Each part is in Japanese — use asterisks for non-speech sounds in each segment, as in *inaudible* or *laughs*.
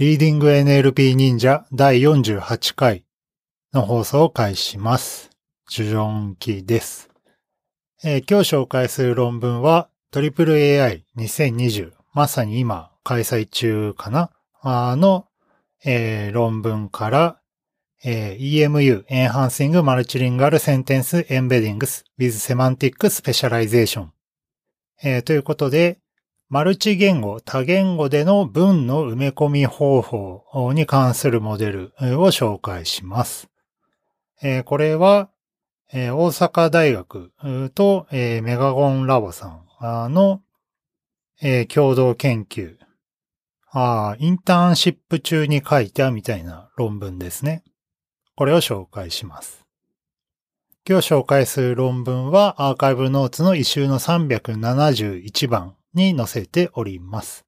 リーディング NLP 忍者第48回の放送を開始します。ジュジョンキーです、えー今日紹介する論文は AAAI2020 まさに今開催中かなあの、えー論文から、えー EMU Enhancing Multilingual Sentence Embeddings with Semantic Specialization えーということで、マルチ言語、多言語での文の埋め込み方法に関するモデルを紹介します。これは、大阪大学と、メガゴンラボさんの、共同研究インターンシップ中に書いたみたいな論文ですね。これを紹介します。今日紹介する論文はアーカイブノーツの一周の371番に載せております。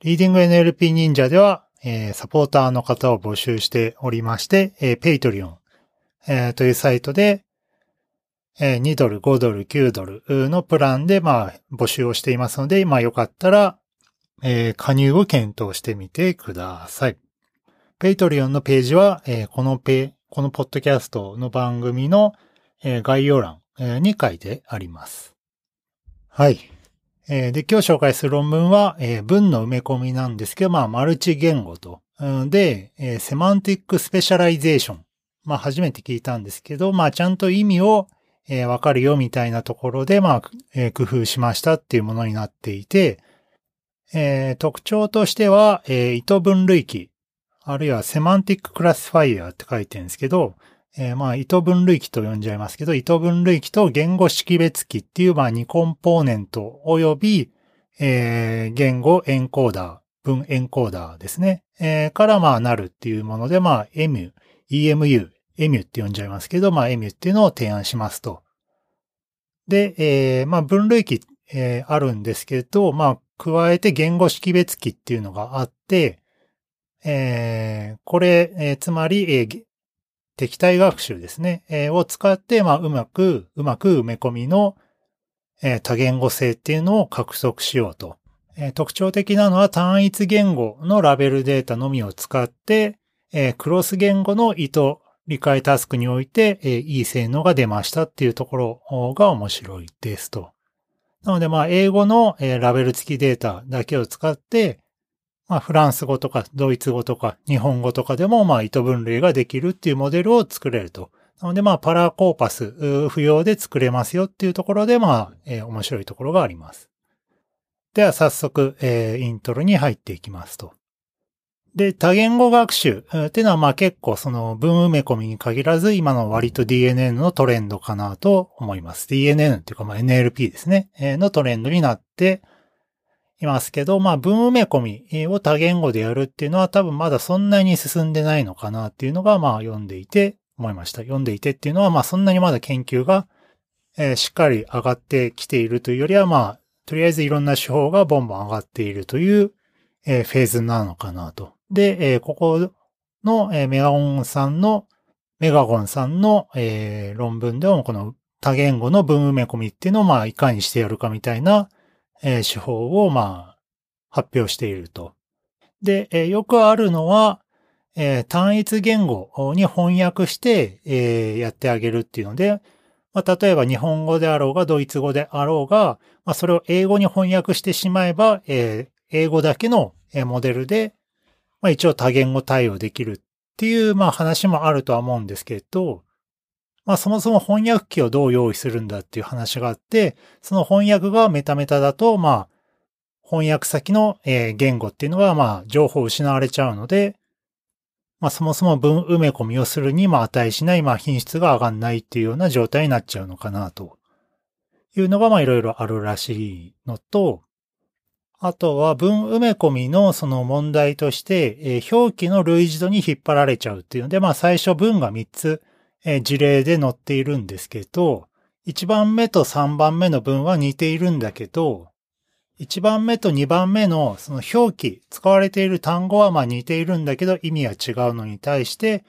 リーディング NLP 忍者では、えーサポーターの方を募集しておりまして、えー、Patreon、えーというサイトで、えー2ドル、5ドル、9ドルのプランで、まあ、募集をしていますので、まあ、よかったら、えー加入を検討してみてください。Patreon のページは、えーこのペ、このポッドキャストの番組の、えー概要欄に書いてあります。はい。えーで、今日紹介する論文は、えー文の埋め込みなんですけど、まあ、マルチ言語と。で、えー semantic specialization。まあ、初めて聞いたんですけど、まあ、ちゃんと意味を、えーわかるよみたいなところで、まあ、えー工夫しましたっていうものになっていて、えー特徴としては、えー意図分類器、あるいはセマンティッククラシファイアって書いてるんですけど、えーまあ、意図分類器と呼んじゃいますけど、意図分類器と言語識別器っていう、まあ、2コンポーネント及び、えー言語エンコーダー、文エンコーダーですね。えーから、まあ、なるっていうもので、まあ、EMU、EMU、EMU って呼んじゃいますけど、まあ、EMU っていうのを提案しますと。で、えーまあ、分類器、えーあるんですけど、まあ、加えて言語識別器っていうのがあって、えーこれ、えーつまり、えー敵対学習ですね、えーを使って、まあ、うまく、うまく埋め込みの、えー多言語性っていうのを獲得しようと。えー特徴的なのは単一言語のラベルデータのみを使って、えークロス言語の意図、理解タスクにおいて、えーいい性能が出ましたっていうところが面白いですと。なので、まあ、英語の、えーラベル付きデータだけを使って、まあ、フランス語とかドイツ語とか日本語とかでも、まあ、意図分類ができるっていうモデルを作れると。なので、まあ、パラコーパス不要で作れますよっていうところで、まあ、えー面白いところがあります。では、早速、えーイントロに入っていきますと。で、多言語学習っていうのは、まあ結構その文埋め込みに限らず、今の割と DNN のトレンドかなと思います。DNN っていうか、まあ NLP ですね。のトレンドになっていますけど、まあ文埋め込みを多言語でやるっていうのは多分まだそんなに進んでないのかなっていうのが、まあ読んでいて思いました。読んでいてっていうのは、まあそんなにまだ研究が、えーしっかり上がってきているというよりは、まあ、とりあえずいろんな手法がボンボン上がっているという、えーフェーズなのかなと。で、えーここの、えーメガゴンさんの、メガゴンさんの、えー論文でもこの多言語の文埋め込みっていうのを、まあ、いかにしてやるかみたいな、えー手法を、まあ、発表していると。で、えーよくあるのは、えー単一言語に翻訳して、えーやってあげるっていうので、まあ、例えば日本語であろうがドイツ語であろうが、まあ、それを英語に翻訳してしまえば、えー英語だけのえーモデルで、まあ、一応多言語対応できるっていう、まあ、話もあるとは思うんですけど、まあ、そもそも翻訳機をどう用意するんだっていう話があって、その翻訳がメタメタだと、まあ、翻訳先の言語っていうのは、まあ、情報を失われちゃうので、まあ、そもそも文埋め込みをするにも値しない、まあ、品質が上がんないっていうような状態になっちゃうのかな、と。いうのが、まあ、いろいろあるらしいのと、あとは文埋め込みのその問題として、えー表記の類似度に引っ張られちゃうっていうので、まあ最初文が3つ、えー事例で載っているんですけど、1番目と3番目の文は似ているんだけど、1番目と2番目のその表記、使われている単語はまあ似ているんだけど意味は違うのに対して、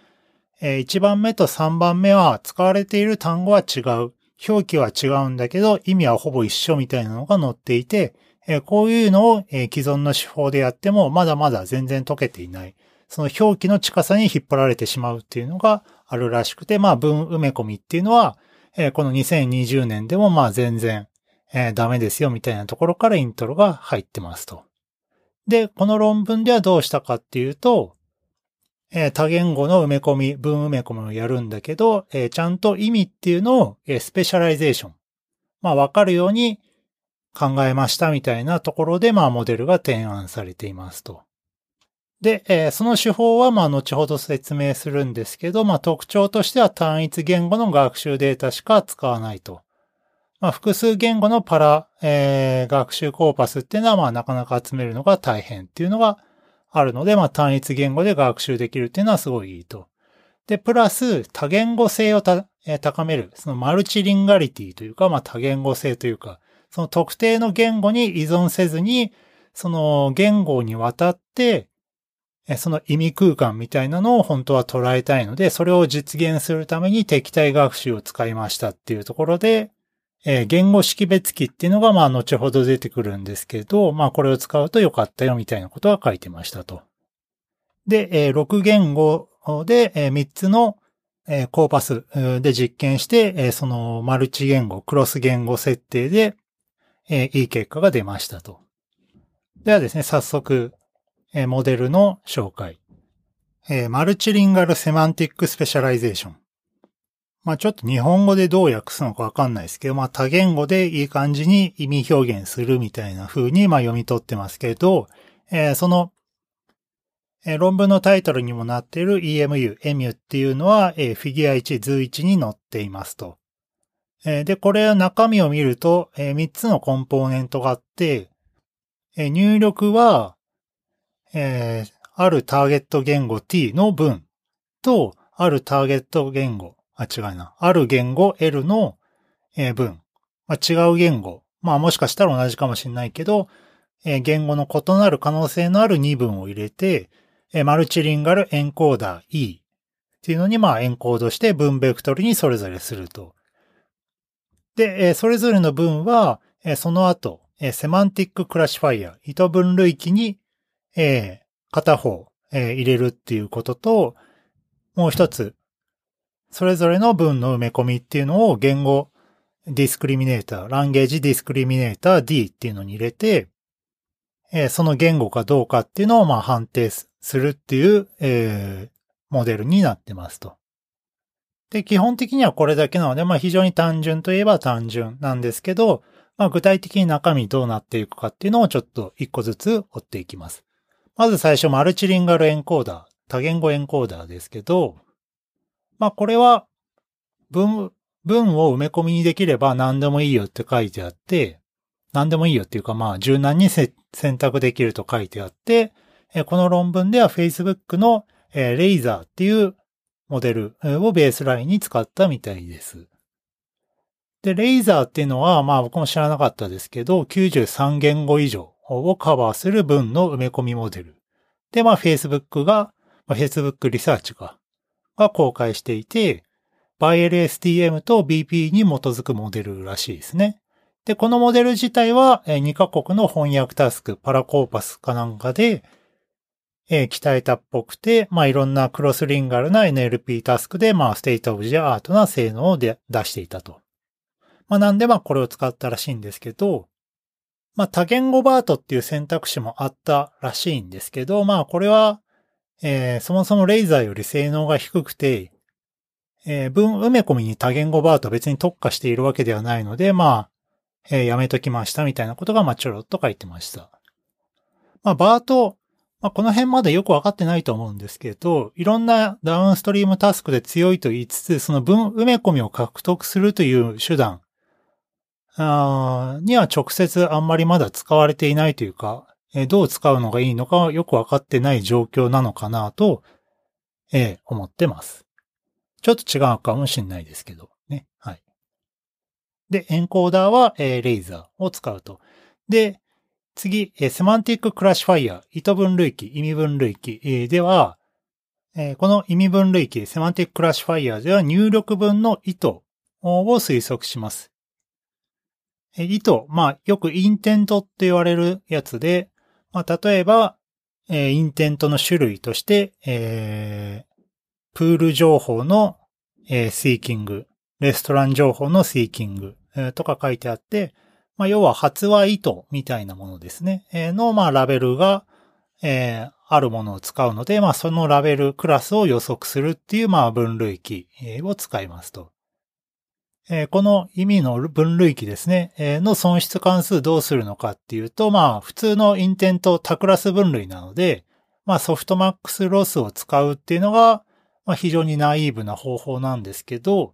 えー1番目と3番目は使われている単語は違う。表記は違うんだけど意味はほぼ一緒みたいなのが載っていて、えー、こういうのを、えー、既存の手法でやってもまだまだ全然解けていない。その表記の近さに引っ張られてしまうっていうのがあるらしくて、まあ文埋め込みっていうのは、えー、この2020年でもまあ全然、えー、ダメですよみたいなところからイントロが入ってますと。で、この論文ではどうしたかっていうと、えー、多言語の埋め込み、文埋め込みをやるんだけど、えー、ちゃんと意味っていうのを、えー、 specialization。まあわかるように考えましたみたいなところで、まあモデルが提案されていますと。で、えー、その手法はまあ後ほど説明するんですけど、まあ特徴としては単一言語の学習データしか使わないと。まあ、複数言語のパラ、えー、学習コーパスっていうのは、まあ、なかなか集めるのが大変っていうのがあるので、まあ、単一言語で学習できるっていうのはすごいいいと。で、プラス、多言語性をた、えー、高める、そのマルチリンガリティというか、まあ、多言語性というか、その特定の言語に依存せずに、その言語にわたって、その意味空間みたいなのを本当は捉えたいので、それを実現するために敵対学習を使いましたっていうところで、えー、言語識別機っていうのが、まあ、後ほど出てくるんですけど、まあ、これを使うと良かったよ、みたいなことは書いてましたと。で、えー、6言語で、えー、3つの、えー、コーパスで実験して、えー、そのマルチ言語、クロス言語設定で、えー、いい結果が出ましたと。ではですね、早速、モデルの紹介。 multilingual semantic specialization。まあちょっと日本語でどう訳すのかわかんないですけど、まあ多言語でいい感じに意味表現するみたいな風にまあ読み取ってますけど、えー、その、えー、論文のタイトルにもなっている EMU、EMU っていうのは、えー、フィギュア1、図1に載っていますと。えー、で、これ中身を見ると、えー、3つのコンポーネントがあって、えー、入力は、えー、あるターゲット言語 t の文と、あるターゲット言語あ、違いな。ある言語 L の、え、文。まあ、違う言語。まあもしかしたら同じかもしれないけど、えー、言語の異なる可能性のある2文を入れて、えー、 multilingual encoder E っていうのにまあエンコードして文ベクトルにそれぞれすると。で、えー、それぞれの文は、えー、その後、えー、 semantic classifier、意図分類器に、えー、片方、えー、入れるっていうことと、もう一つ、それぞれの文の埋め込みっていうのを言語ディスクリミネーター、ランゲージディスクリミネーター D っていうのに入れて、えー、その言語かどうかっていうのをまあ判定するっていう、えー、モデルになってますと。で、基本的にはこれだけなので、まあ非常に単純といえば単純なんですけど、まあ具体的に中身どうなっていくかっていうのをちょっと一個ずつ追っていきます。まず最初マルチリンガルエンコーダー、多言語エンコーダーですけど、まあこれは文、文を埋め込みにできれば何でもいいよって書いてあって、何でもいいよっていうかまあ柔軟に選択できると書いてあって、この論文では Facebook のレイザーっていうモデルをベースラインに使ったみたいです。で、レイザーっていうのは、まあ僕も知らなかったですけど、93言語以上をカバーする文の埋め込みモデル。で、まあ Facebook が、まあ、Facebook リサーチがが公開していて、ByLSTM と BP に基づくモデルらしいですね。で、このモデル自体は2カ国の翻訳タスク、パラコーパスかなんかで、えー、鍛えたっぽくて、まあ、いろんな cross-lingual な NLP タスクで、まあ、 state of the art な性能を出していたと。まあ、なんでまあ、これを使ったらしいんですけど、まあ、多言語バートっていう選択肢もあったらしいんですけど、まあ、これは、えー、そもそもレイザーより性能が低くて、えー、文埋め込みに多言語バート別に特化しているわけではないので、まあ、えー、やめときましたみたいなことが、まあ、ちょろっと書いてました。まあ、バート、まあ、この辺まだよくわかってないと思うんですけど、いろんなダウンストリームタスクで強いと言いつつ、その文埋め込みを獲得するという手段には直接あんまりまだ使われていないというか、えどう使うのがいいのかよくわかってない状況なのかなと、え思ってます。ちょっと違うかもしれないですけど、ね。はい。で、エンコーダーは、え LASER を使うと。で、次、え semantic classifier、意図分類器、意味分類器、えでは、えこの意味分類器、 semantic classifier では入力文の意図を推測します。意図、まあ、よく intent って言われるやつで、まあ、例えば、えー、 intent の種類として、えー、プール情報の、えー、 seeking、レストラン情報の seeking、えー、とか書いてあって、まあ、要は発話意図みたいなものですね。えー、の、まあ、ラベルが、えー、あるものを使うので、まあ、そのラベル、クラスを予測するっていう、まあ、分類器を使いますと。この意味の分類器ですね、の損失関数どうするのかっていうと、まあ、普通のインテント多クラス分類なので、まあ、ソフトマックスロスを使うっていうのが、非常にナイーブな方法なんですけど、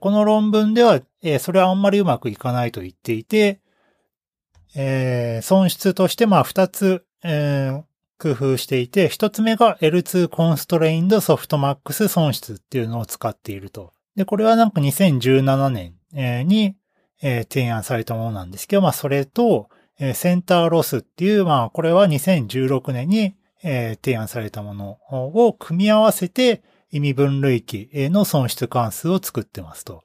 この論文では、それはあんまりうまくいかないと言っていて、損失としてまあ2つ、工夫していて、1つ目が L2 Constrained Softmax 損失っていうのを使っていると。で、これはなんか2017年に、提案されたものなんですけど、まあそれと、センターロスっていう、まあこれは2016年に、提案されたものを組み合わせて、意味分類器の損失関数を作ってますと。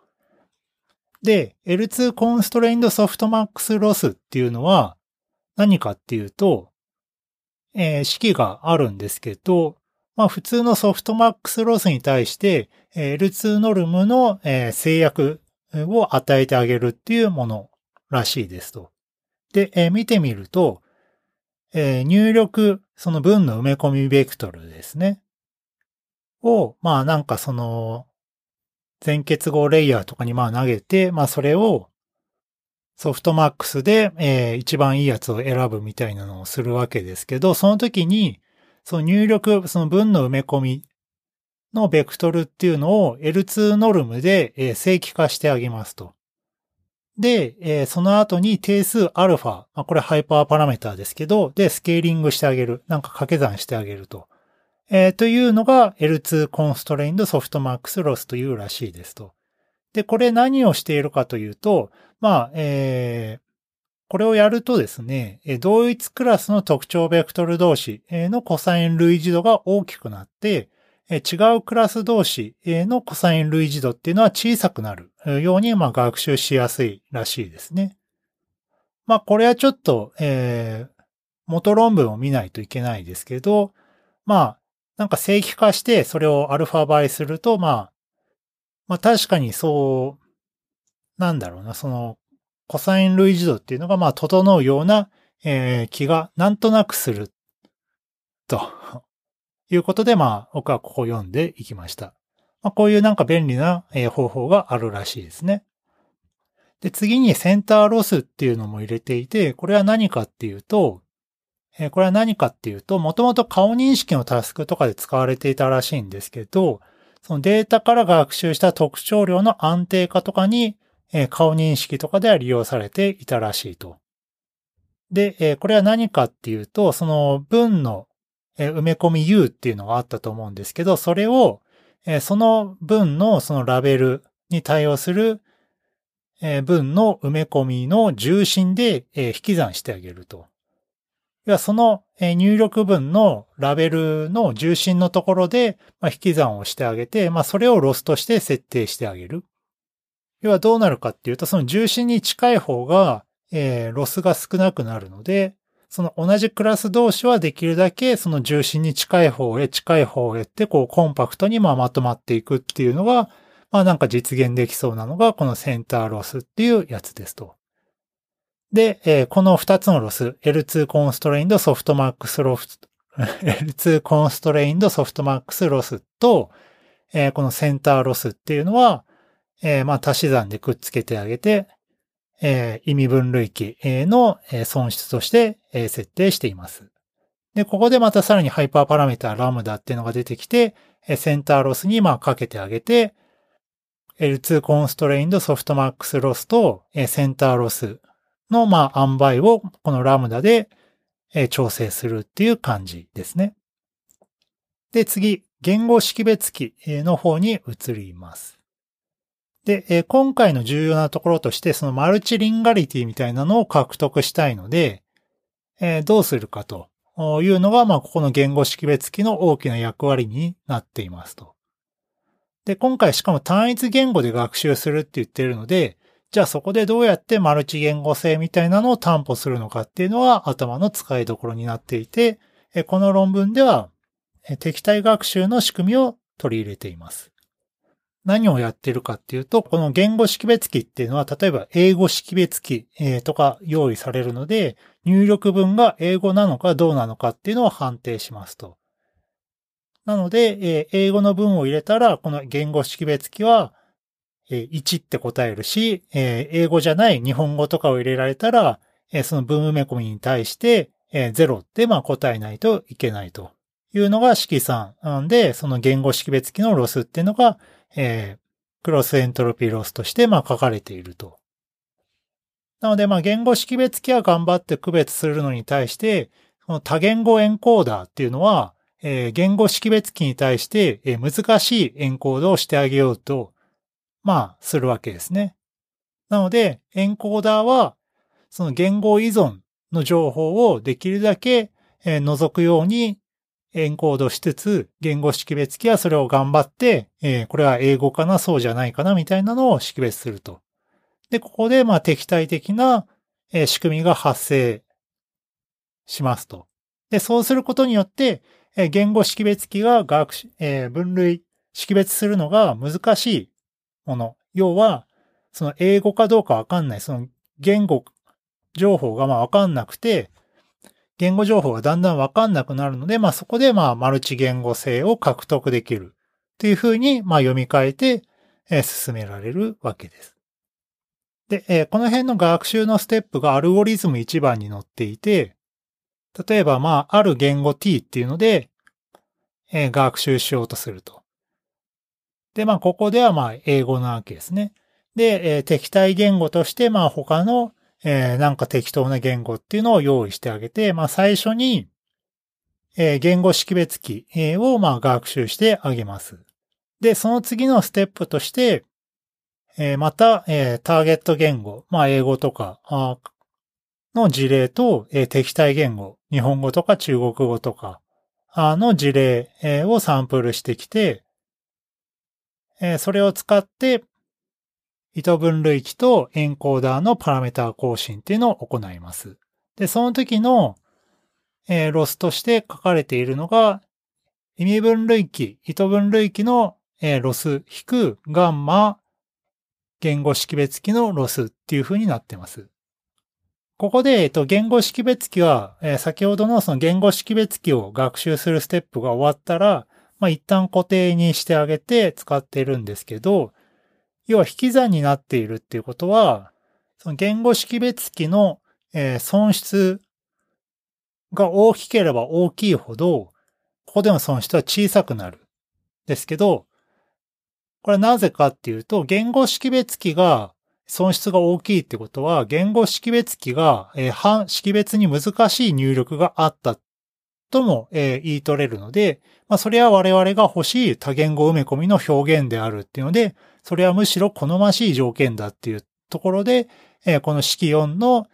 で、L2 Constrained Softmax Loss っていうのは何かっていうと、え、式があるんですけど、まあ普通のソフトマックスロスに対して L2 ノルムの、制約を与えてあげるっていうものらしいですと。で、見てみると、入力、その文の埋め込みベクトルですね。を、まあなんかその、全結合レイヤーとかにまあ投げて、まあそれをソフトマックスで、えー、一番いいやつを選ぶみたいなのをするわけですけど、その時に、その入力、その文の埋め込みのベクトルっていうのを L2 ノルムで、正規化してあげますと。で、その後に定数アルファ、まあ、これハイパーパラメーターですけど、で、スケーリングしてあげる。なんか掛け算してあげると。えー、というのが L2 Constrained Softmax Loss というらしいですと。で、これ何をしているかというと、まあ、えー、これをやるとですね、同一クラスの特徴ベクトル同士のコサイン類似度が大きくなって、違うクラス同士のコサイン類似度っていうのは小さくなるように、まあ、学習しやすいらしいですね。まあ、これはちょっと、えー、元論文を見ないといけないですけど、まあ、なんか正規化してそれをアルファ倍すると、まあ、まあ確かにそう、なんだろうな、その、コサイン類似度っていうのがまあ整うような、えー、気がなんとなくする。ということで、まあ僕はここ読んでいきました。まあこういうなんか便利な、えー、方法があるらしいですね。で、次にセンターロスっていうのも入れていて、これは何かっていうと、えこれは何かっていうと、もともと顔認識のタスクとかで使われていたらしいんですけど、そのデータから学習した特徴量の安定化とかに、え顔認識とかでは利用されていたらしいと。で、えこれは何かっていうと、その文の埋め込み U っていうのがあったと思うんですけど、それを、その文のそのラベルに対応する文の埋め込みの重心で引き算してあげると。要はその入力文のラベルの重心のところで引き算をしてあげて、まあそれをロスとして設定してあげる。要はどうなるかっていうと、その重心に近い方が、えー、ロスが少なくなるので、その同じクラス同士はできるだけその重心に近い方へ近い方へってこうコンパクトにままとまっていくっていうのが、まあなんか実現できそうなのがこの center loss っていうやつですと。で、えー、この2つのロス、L2 constrained softmax loss、L2 constrained softmax loss と、えー、このセンターロスっていうのは、えー、まあ足し算でくっつけてあげて、えー、意味分類器の損失として設定しています。で、ここでまたさらにハイパーパラメータラムダっていうのが出てきて、センターロスにまあかけてあげて、L2 constrained softmax loss とセンターロスの、まあ、塩梅をこのラムダで、調整するっていう感じですね。で、次、言語識別機の方に移ります。で、え今回の重要なところとして、そのマルチリンガリティみたいなのを獲得したいので、えどうするかというのが、まあ、ここの言語識別機の大きな役割になっていますと。で、今回しかも単一言語で学習するって言ってるので、じゃあそこでどうやってマルチ言語性みたいなのを担保するのかっていうのは頭の使いどころになっていて、この論文では敵対学習の仕組みを取り入れています。何をやってるかっていうと、この言語識別機っていうのは、例えば英語識別機とか用意されるので、入力文が英語なのかどうなのかっていうのを判定しますと。なので、英語の文を入れたら、この言語識別機は1って答えるし、英語じゃない日本語とかを入れられたら、その文埋め込みに対して0って答えないといけないというのが式算なんで、その言語識別機のロスっていうのが、えクロスエントロピーロスとしてまあ書かれていると。なので、まあ、言語識別機は頑張って区別するのに対して、この多言語エンコーダーっていうのは、えー、言語識別機に対して、えー、難しいエンコードをしてあげようとまあ、するわけですね。なので、エンコーダーは、その言語依存の情報をできるだけ、え除くようにエンコードしつつ、言語識別機はそれを頑張って、えこれは英語かな、そうじゃないかな、みたいなのを識別すると。で、ここで、まあ、敵対的な、え仕組みが発生しますと。で、そうすることによって、え言語識別機が学習、え分類、識別するのが難しいもの。要は、その英語かどうかわかんない、その言語情報がまあわかんなくて、言語情報がだんだんわかんなくなるので、まあそこでまあマルチ言語性を獲得できるっていうふうにまあ読み替えて、進められるわけです。で、この辺の学習のステップがアルゴリズム1番に載っていて、例えばまあある言語 t っていうので、学習しようとすると。で、まあ、ここではまあ、英語なわけですね。で、敵対言語として、まあ、他の、えー、なんか適当な言語っていうのを用意してあげて、まあ、最初に、えー、言語識別機を、まあ、学習してあげます。で、その次のステップとして、えー、また、えー、ターゲット言語、まあ、英語とか、の事例と、えー、敵対言語、日本語とか中国語とか、の事例をサンプルしてきて、えそれを使って、意図分類器とエンコーダーのパラメータ更新っていうのを行います。で、その時の、えー、ロスとして書かれているのが、意味分類器、意図分類器の、えー、ロス引くガンマ言語識別器のロスっていう風になってます。ここで、えっと、言語識別器は、えー、先ほどのその言語識別器を学習するステップが終わったら、まあ一旦固定にしてあげて使っているんですけど、要は引き算になっているっていうことは、その言語識別機の、え損失が大きければ大きいほど、ここでの損失は小さくなる。ですけど、これはなぜかっていうと、言語識別機が損失が大きいってことは、言語識別機が、えー、識別に難しい入力があったとも、えー、言い取れるので、まあ、それは我々が欲しい多言語埋め込みの表現であるっていうので、それはむしろ好ましい条件だっていうところで、えー、この式4の、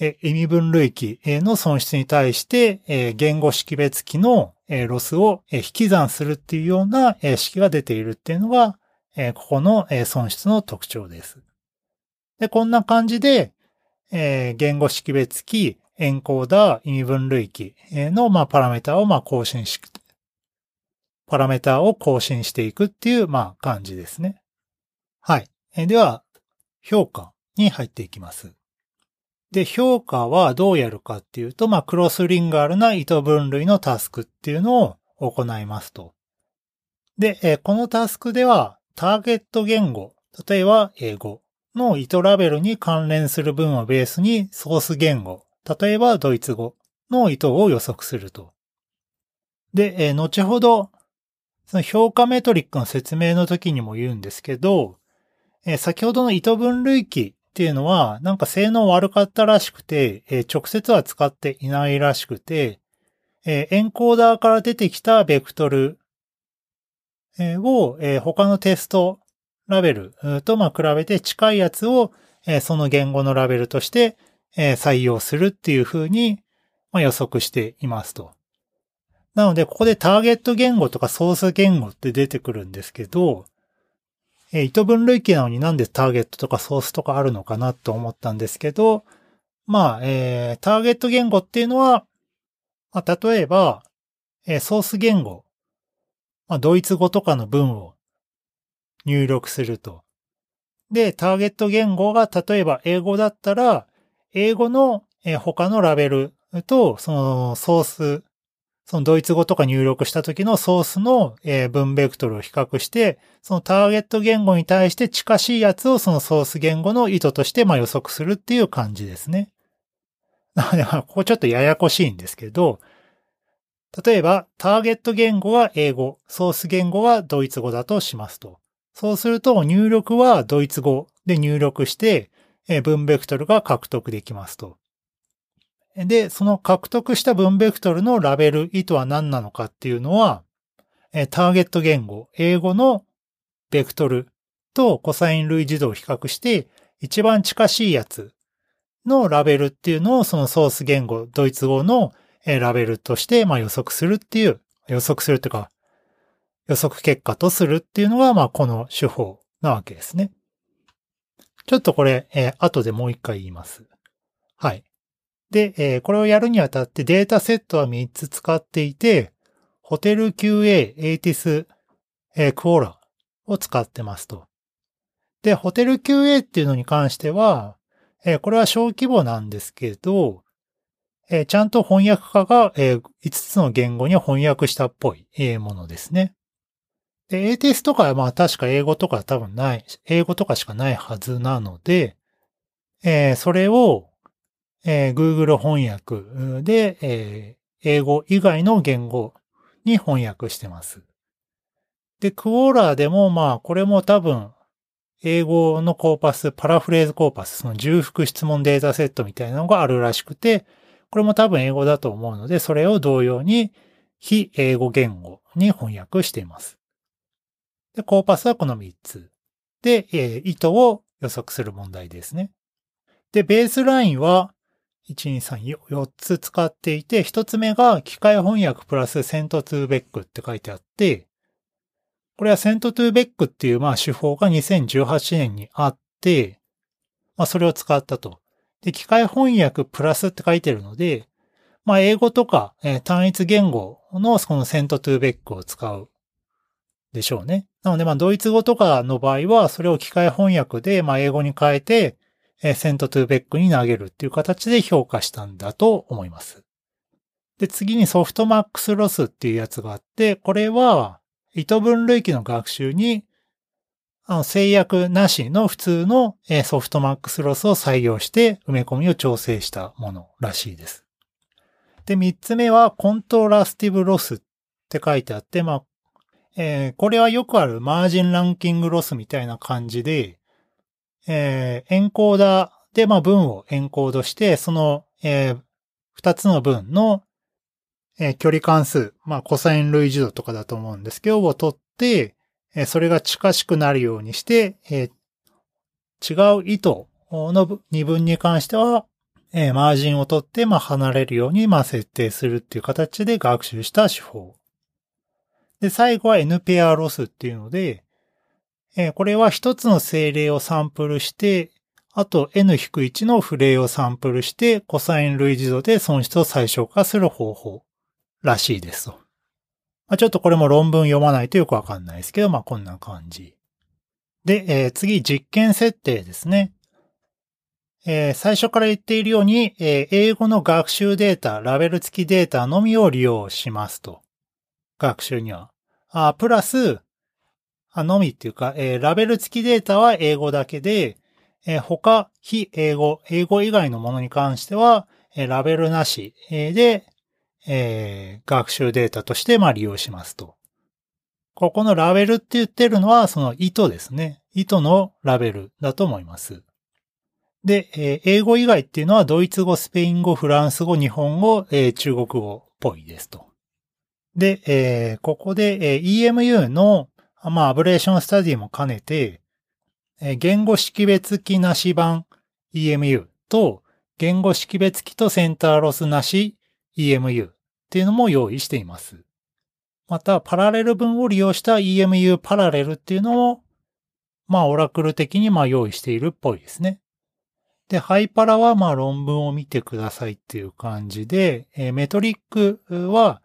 え、意味分類器の損失に対して、え、言語識別器の、え、ロスを、引き算するっていうような、え、式が出ているっていうのが、え、ここの、え、損失の特徴です。で、こんな感じで、え、言語識別器、エンコーダー、意味分類器の、ま、パラメータを、ま、更新し、パラメータを更新していくっていう、まあ、感じですね。はい。では、評価に入っていきます。で、評価はどうやるかっていうと、まあ、クロスリンガルな意図分類のタスクっていうのを行いますと。で、このタスクでは、ターゲット言語、例えば英語の意図ラベルに関連する文をベースにソース言語、例えばドイツ語の意図を予測すると。で、後ほど、その評価メトリックの説明の時にも言うんですけど、えー、先ほどの意図分類器っていうのは、なんか性能悪かったらしくて、えー、直接は使っていないらしくて、えエンコーダーから出てきたベクトル、を、え他のテストラベルとま比べて近いやつを、えその言語のラベルとしてえ採用するっていう風に、ま予測していますと。なので、ここでターゲット言語とかソース言語って出てくるんですけど、えー、糸分類器なのになんでターゲットとかソースとかあるのかなと思ったんですけど、まあ、えー、ターゲット言語っていうのは、まあ、例えば、えー、ソース言語、まあ、ドイツ語とかの文を入力すると。で、ターゲット言語が例えば英語だったら、英語の、えー、他のラベルと、そのソース、そのドイツ語とか入力した時のソースの、えー、文ベクトルを比較して、そのターゲット言語に対して近しいやつをそのソース言語の意図としてまあ予測するっていう感じですね。な *laughs* ので、ここちょっとややこしいんですけど、例えば、ターゲット言語は英語、ソース言語はドイツ語だとしますと。そうすると、入力はドイツ語で入力して、文ベクトルが獲得できますと。で、その獲得した文ベクトルのラベル、意図は何なのかっていうのは、ターゲット言語、英語のベクトルとコサイン類似度を比較して、一番近しいやつのラベルっていうのをそのソース言語、ドイツ語のラベルとして予測するっていう、予測するっていうか、予測結果とするっていうのがまあこの手法なわけですね。ちょっとこれ、えー、後でもう一回言います。はい。で、えー、これをやるにあたってデータセットは3つ使っていて、ホテル QA、エイティス、えー、クオーラを使ってますと。で、ホテル QA っていうのに関しては、えー、これは小規模なんですけど、えー、ちゃんと翻訳家が、えー、5つの言語に翻訳したっぽい、えー、ものですね。で、ATS とかはまあ確か英語とか多分ない、英語とかしかないはずなので、えー、それを、えー、Google 翻訳で、えー、英語以外の言語に翻訳してます。で、クオーラーでもまあこれも多分英語のコーパス、パラフレーズコーパス、その重複質問データセットみたいなのがあるらしくて、これも多分英語だと思うので、それを同様に非英語言語に翻訳しています。で、コーパスはこの3つ。で、えー、意図を予測する問題ですね。で、ベースラインは、1、2、3、4つ使っていて、1つ目が機械翻訳プラスセントトゥーベックって書いてあって、これはセントトゥーベックっていうまあ手法が2018年にあって、まあそれを使ったと。で、機械翻訳プラスって書いてるので、まあ英語とか、単一言語のこのセントトゥーベックを使うでしょうね。なのでまあドイツ語とかの場合はそれを機械翻訳でまあ英語に変えて、え、 Sent2Vec に投げるっていう形で評価したんだと思います。で、次に softmax loss っていうやつがあって、これは、意図分類器の学習に、あの制約なしの普通の softmax loss を採用して埋め込みを調整したものらしいです。で、三つ目は contrastive loss って書いてあって、まあ、えー、これはよくある margin ranking loss みたいな感じで、えー、エンコーダーで、まあ、文をエンコードして、その、えー、二つの文のえー、距離関数、まあ、コサイン類似度とかだと思うんですけど、を取って、えー、それが近しくなるようにして、えー、違う糸の二分に関しては、えー、マージンを取って、まあ、離れるように、まあ、設定するっていう形で学習した手法。で、最後は N ペアロスっていうので、えー、これは一つの精霊をサンプルして、あと N-1 のフレイをサンプルして、コサイン類似度で損失を最小化する方法。らしいですと。まあ、ちょっとこれも論文読まないとよくわかんないですけど、まあこんな感じ。で、えー、次、実験設定ですね。えー、最初から言っているように、えー、英語の学習データ、ラベル付きデータのみを利用しますと。学習には。あプラス、あのみっていうか、えー、ラベル付きデータは英語だけで、えー、他、非英語、英語以外のものに関しては、えー、ラベルなし、えー、で、えー、学習データとしてまあ利用しますと。ここのラベルって言ってるのはその意図ですね。意図のラベルだと思います。で、えー、英語以外っていうのはドイツ語、スペイン語、フランス語、日本語、えー、中国語っぽいですと。で、えー、ここで、えー、EMU の、まあ、アブレーションスタディも兼ねて、言語識別機なし版 EMU と、言語識別機とセンターロスなし EMU っていうのも用意しています。また、パラレル文を利用した EMU パラレルっていうのもまあ、オラクル的にまあ用意しているっぽいですね。で、ハイパラはまあ論文を見てくださいっていう感じで、メトリックは、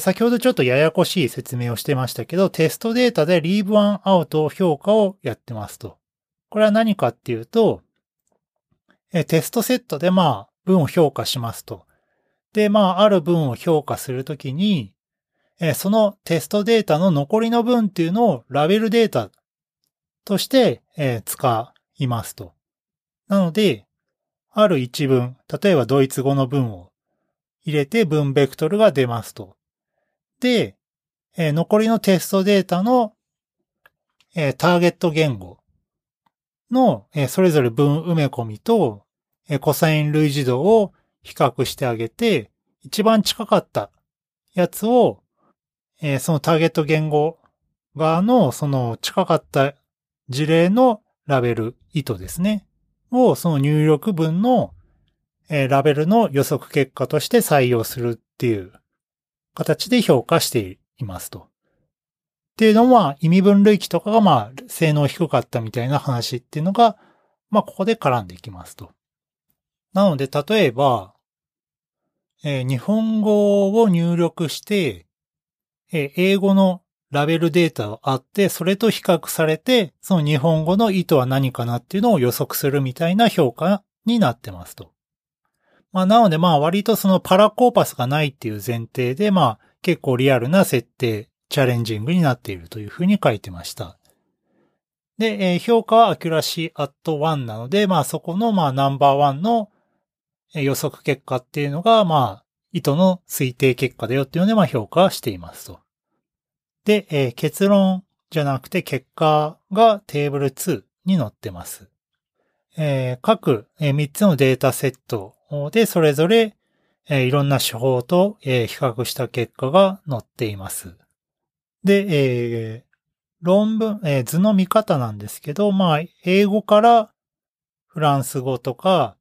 先ほどちょっとややこしい説明をしてましたけど、テストデータでリーブワンアウト評価をやってますと。これは何かっていうと、テストセットでまあ文を評価しますと。で、まあある文を評価するときに、そのテストデータの残りの文っていうのをラベルデータとして、使いますと。なので、ある一文、例えばドイツ語の文を入れて文ベクトルが出ますと。で、えー、残りのテストデータの、えー、ターゲット言語の、えー、それぞれ文埋め込みと、えコサイン類似度を比較してあげて、一番近かったやつを、えそのターゲット言語側のその近かった事例のラベル、意図ですね。をその入力文の、えラベルの予測結果として採用するっていう形で評価していますと。っていうのは、意味分類器とかがまあ、性能低かったみたいな話っていうのが、まあ、ここで絡んでいきますと。なので、例えば、えー、日本語を入力して、えー、英語のラベルデータがあって、それと比較されて、その日本語の意図は何かなっていうのを予測するみたいな評価になってますと。まあ、なのでまあ割とそのパラコーパスがないっていう前提で、まあ結構リアルな設定、チャレンジングになっているというふうに書いてました。で、えー、評価は accuracy at 1なので、まあそこのまあナンバーワンの予測結果っていうのが、まあ意図の推定結果だよっていうので、まあ評価していますと。で、えー、結論じゃなくて結果がテーブル2に載ってます。えー、各、3つのデータセットでそれぞれ、いろんな手法と、比較した結果が載っています。で、えー、論文、え、図の見方なんですけど、まあ、英語からフランス語とか、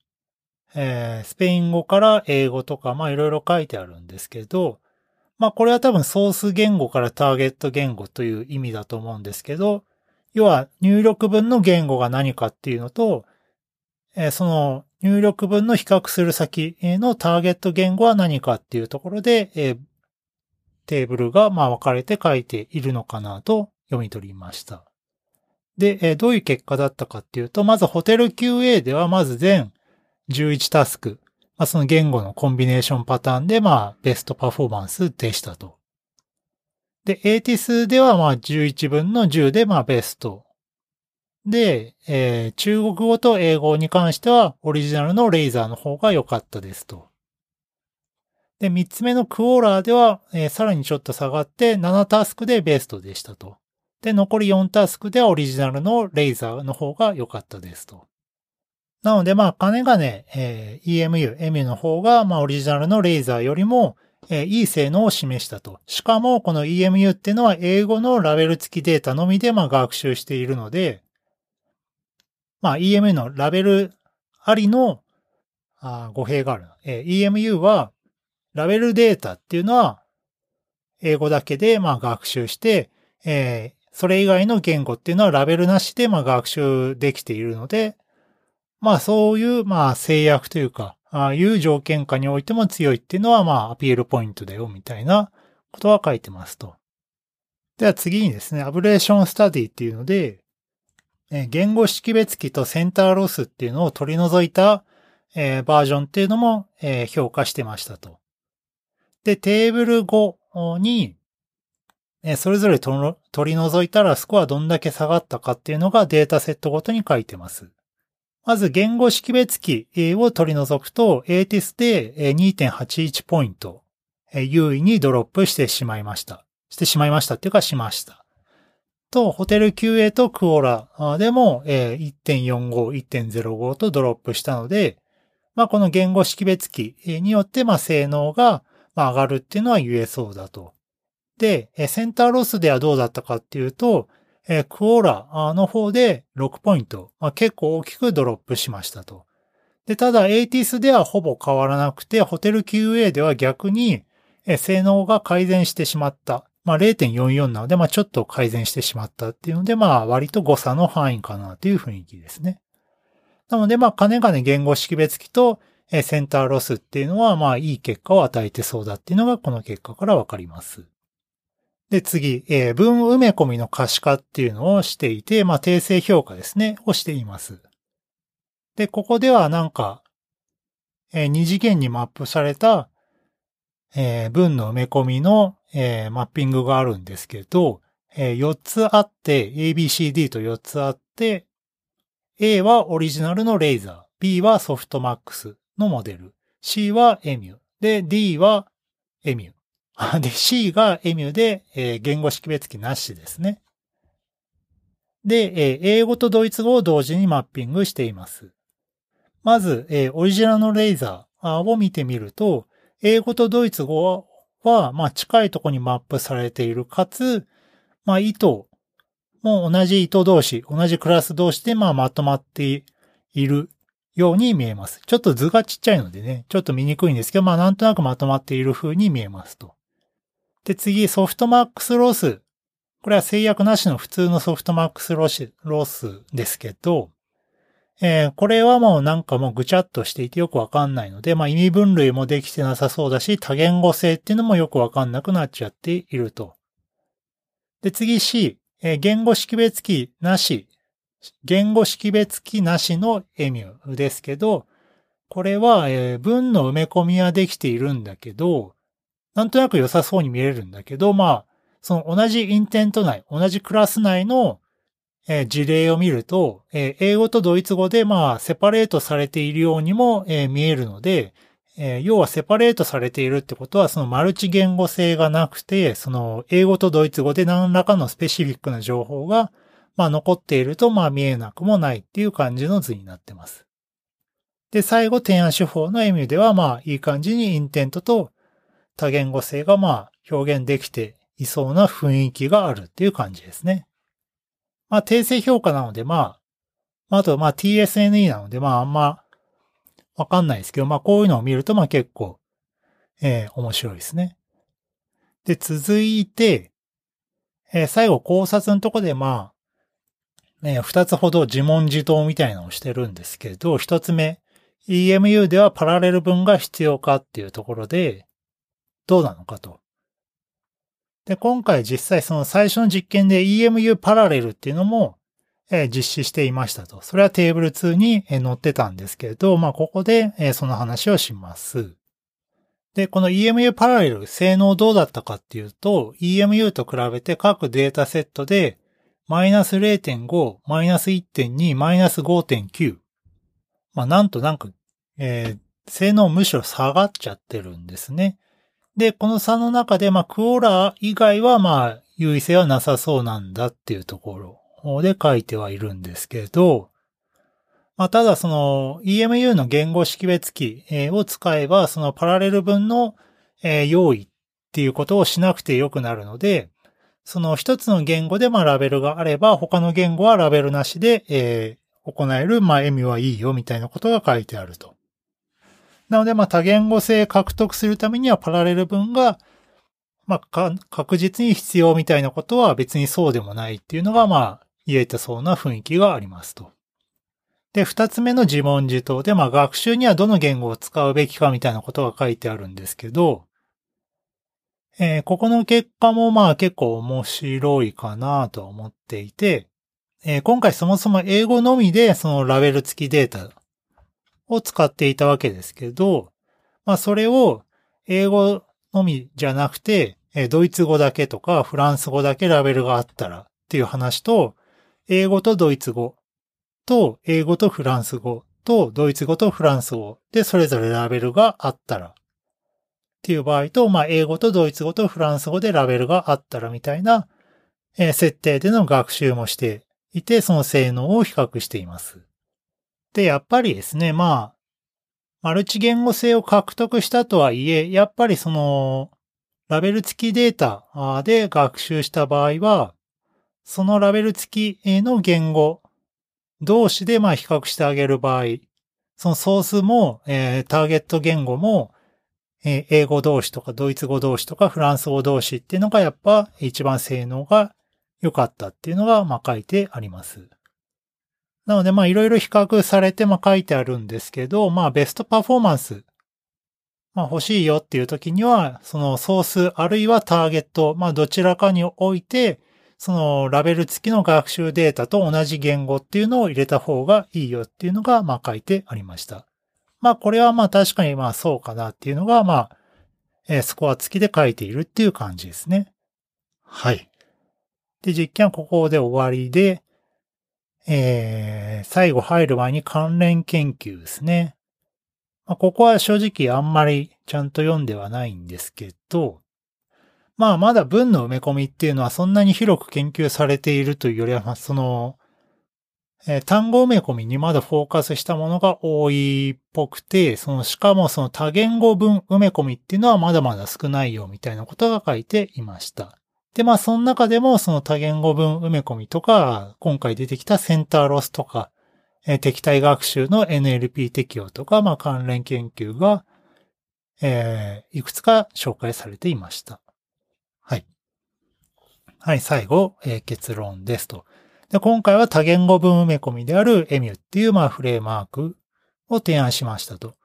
え、スペイン語から英語とか、まあいろいろ書いてあるんですけど、まあこれは多分ソース言語からターゲット言語という意味だと思うんですけど、要は入力文の言語が何かっていうのと、えその入力文の比較する先のターゲット言語は何かっていうところで、えテーブルがまあ分かれて書いているのかなと読み取りました。で、えどういう結果だったかっていうと、まずホテル QA ではまず全11タスク、まあ、その言語のコンビネーションパターンで、まあ、ベストパフォーマンスでしたと。で、ATIS では、まあ、11分の10で、まあ、ベスト。で、えー、中国語と英語に関しては、オリジナルのレイザーの方が良かったですと。で、3つ目のクオーラーでは、えー、さらにちょっと下がって、7タスクでベストでしたと。で、残り4タスクでオリジナルのレイザーの方が良かったですと。なので、まあ、金がね、えー、EMU、EMU の方が、まあ、オリジナルのレーザーよりも、えー、いい性能を示したと。しかも、この EMU っていうのは英語のラベル付きデータのみで、まあ、学習しているので、まあ、EMU のラベルありの、あ語弊がある。えー、EMU は、ラベルデータっていうのは、英語だけで、まあ、学習して、えー、それ以外の言語っていうのはラベルなしで、まあ、学習できているので、まあそういう、まあ制約というか、ああいう条件下においても強いっていうのは、まあアピールポイントだよ、みたいなことは書いてますと。では次にですね、アブレーションスタディっていうので、言語識別機とセンターロスっていうのを取り除いた、え、バージョンっていうのも、え、評価してましたと。で、テーブル5に、え、それぞれ取り除いたらスコアどんだけ下がったかっていうのがデータセットごとに書いてます。まず言語識別機を取り除くと ATIS で2.81ポイント優位にドロップしてしまいました。してしまいましたっていうかしました。と、ホテル QA とクオラでもえ1.45、1.05とドロップしたので、まあ、この言語識別機によって、まあ、性能が上がるっていうのは言えそうだと。で、センターロスではどうだったかっていうと、えー、クオラの方で6ポイント、まあ、結構大きくドロップしましたと。で、ただ ATIS ではほぼ変わらなくて、ホテル QA では逆に、性能が改善してしまったまあ0.44なので、まあちょっと改善してしまったっていうので、まあ割と誤差の範囲かなという雰囲気ですね。なので、まあ金々言語識別機とセンターロスっていうのは、まあいい結果を与えてそうだっていうのがこの結果からわかります。で、次、えー、文埋め込みの可視化っていうのをしていて、まあ訂正評価ですね、をしています。で、ここではなんか、えー、二次元にマップされた、えー、文の埋め込みの、えー、マッピングがあるんですけど、えー、4つあって、ABCD と4つあって、A はオリジナルのレーザー、B はソフトマックスのモデル、C はエミュー、で、D はエミュー。*laughs* で、C がエミューで、えー、言語識別機なしですね。で、えー、英語とドイツ語を同時にマッピングしています。まず、えー、オリジナルのレーザーを見てみると、英語とドイツ語は、まあ、近いところにマップされている。かつ、まあ、意図も同じ意図同士、同じクラス同士で、まあ、まとまっているように見えます。ちょっと図がちっちゃいのでね、ちょっと見にくいんですけど、まあ、なんとなくまとまっている風に見えますと。で、次、ソフトマックスロス。これは制約なしの普通のソフトマックスロスロスですけど、えー、これはもうなんかもうぐちゃっとしていてよくわかんないので、まあ意味分類もできてなさそうだし、多言語性っていうのもよくわかんなくなっちゃっていると。で、次 C、えー、言語識別機なし、言語識別機なしのエミューですけど、これは、えー、文の埋め込みはできているんだけど、なんとなく良さそうに見えるんだけど、まあ、その同じインテント内、同じクラス内のえー、事例を見ると、えー、英語とドイツ語でまあ、セパレートされているようにも、えー、見えるので、え要はセパレートされているってことは、そのマルチ言語性がなくて、その英語とドイツ語で何らかのスペシフィックな情報が、まあ残っていると、まあ見えなくもないっていう感じの図になってます。で、最後、提案手法の意味では、まあいい感じにインテントと多言語性がまあ表現できていそうな雰囲気があるっていう感じですね。まあ、訂正評価なので、まあ、あと、まあ、TSNE なので、まあ、あんま、わかんないですけど、まあ、こういうのを見ると、まあ、結構、えー、面白いですね。で、続いて、えー、最後考察のとこで、まあ、えー、二つほど自問自答みたいなのをしてるんですけど、一つ目、EMU ではパラレル文が必要かっていうところで、どうなのかと。で、今回実際その最初の実験で EMU パラレルっていうのも、え、実施していましたと。それはテーブル2に、え、載ってたんですけれど、まあ、ここで、え、その話をします。で、この EMU パラレル性能どうだったかっていうと、EMU と比べて各データセットで、マイナス0.5、マイナス1.2、マイナス5.9。まあ、なんとなんか、えー、性能むしろ下がっちゃってるんですね。で、この差の中で、まあ、クオーラ以外は、まあ、優位性はなさそうなんだっていうところで書いてはいるんですけど、まあ、ただその EMU の言語識別機を使えば、そのパラレル分の用意っていうことをしなくてよくなるので、その一つの言語でまあラベルがあれば、他の言語はラベルなしで、行える、まあ、意味はいいよみたいなことが書いてあると。なので、まあ、多言語性獲得するためにはパラレル文が、まあ、確実に必要みたいなことは別にそうでもないっていうのが、まあ、言えたそうな雰囲気がありますと。で、二つ目の自問自答で、まあ、学習にはどの言語を使うべきかみたいなことが書いてあるんですけど、えー、ここの結果もまあ結構面白いかなと思っていて、えー、今回そもそも英語のみでそのラベル付きデータを使っていたわけですけど、まあそれを英語のみじゃなくて、ドイツ語だけとかフランス語だけラベルがあったらっていう話と、英語とドイツ語と英語とフランス語とドイツ語とフランス語でそれぞれラベルがあったらっていう場合と、まあ英語とドイツ語とフランス語でラベルがあったらみたいな設定での学習もしていて、その性能を比較しています。で、やっぱりですね、まあ、マルチ言語性を獲得したとはいえ、やっぱりその、ラベル付きデータで学習した場合は、そのラベル付きの言語同士でまあ比較してあげる場合、そのソースも、えー、ターゲット言語も、えー英語同士とかドイツ語同士とかフランス語同士っていうのがやっぱ一番性能が良かったっていうのが、まあ書いてあります。なので、まあいろいろ比較されて、まあ書いてあるんですけど、まあベストパフォーマンス、まあ欲しいよっていう時には、そのソースあるいはターゲット、まあどちらかにおいて、そのラベル付きの学習データと同じ言語っていうのを入れた方がいいよっていうのが、まあ書いてありました。まあこれはまあ確かにまあそうかなっていうのが、まあ、えスコア付きで書いているっていう感じですね。はい。で、実験はここで終わりで、えー、最後入る前に関連研究ですね。まあ、ここは正直あんまりちゃんと読んではないんですけど、まあまだ文の埋め込みっていうのはそんなに広く研究されているというよりは、まあその、えー単語埋め込みにまだフォーカスしたものが多いっぽくて、そのしかもその多言語文埋め込みっていうのはまだまだ少ないよみたいなことが書いていました。で、まあその中でもその多言語文埋め込みとか、今回出てきたセンターロスとか、えー敵対学習の NLP 適用とか、まあ関連研究が、えーいくつか紹介されていました。はい。はい、最後、えー結論ですと。で、今回は多言語文埋め込みである EMU っていう、まあ、フレームワークを提案しましたと。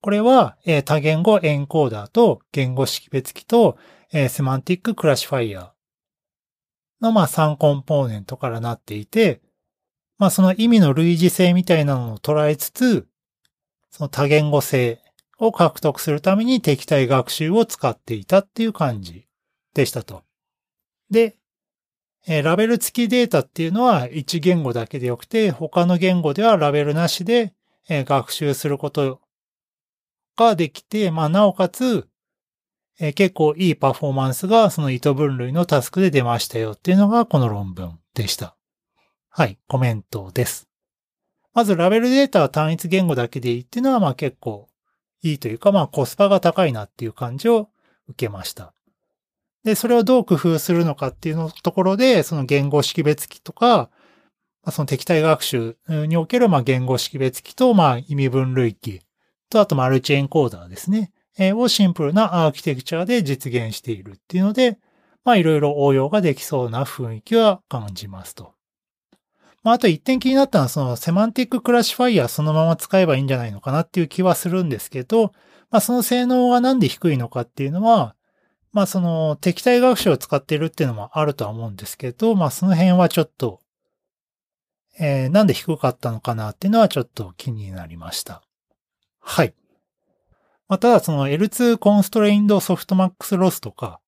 これは、えー多言語エンコーダーと言語識別機と、えーセマンティッククラシファイアーの、まあ、3コンポーネントからなっていて、まあ、その意味の類似性みたいなのを捉えつつ、その多言語性を獲得するために敵対学習を使っていたっていう感じでしたと。で、えーラベル付きデータっていうのは1言語だけでよくて、他の言語ではラベルなしで、えー学習することができて、まあ、なおかつ、えー結構いいパフォーマンスがその意図分類のタスクで出ましたよっていうのがこの論文でした。はい、コメントです。まずラベルデータは単一言語だけでいいっていうのはまあ結構いいというかまあコスパが高いなっていう感じを受けました。で、それをどう工夫するのかっていうのところで、その言語識別機とか、まあその敵対学習におけるまあ言語識別機とまあ意味分類器とあとマルチエンコーダーですね。えーをシンプルなアーキテクチャで実現しているっていうので、まあいろいろ応用ができそうな雰囲気は感じますと。まああと一点気になったのはそのセマンティッククラシファイアそのまま使えばいいんじゃないのかなっていう気はするんですけど、まあその性能がなんで低いのかっていうのは、まあその敵対学習を使っているっていうのもあるとは思うんですけど、まあその辺はちょっと、えーなんで低かったのかなっていうのはちょっと気になりました。はい。ま、ただその L2 constrained softmax loss とか、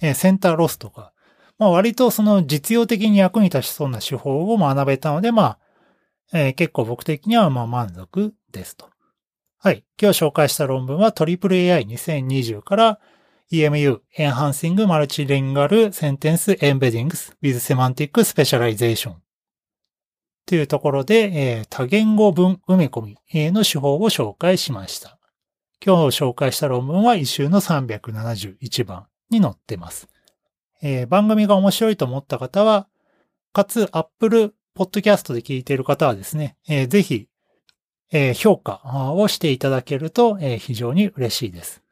えー center loss とか、まあ割とその実用的に役に立ちそうな手法を学べたので、まあ、えー結構僕的にはまあ満足ですと。はい。今日紹介した論文は AAAI2020 から EMU Enhancing Multilingual Sentence Embeddings with Semantic Specialization というところで、えー多言語文埋め込みの手法を紹介しました。今日紹介した論文は一周の371番に載ってます。えー番組が面白いと思った方は、かつ Apple Podcast で聞いている方はですね、えーぜひ、えー評価をしていただけると、えー非常に嬉しいです。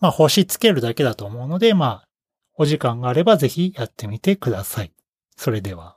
まあ、星つけるだけだと思うので、まあ、お時間があればぜひやってみてください。それでは。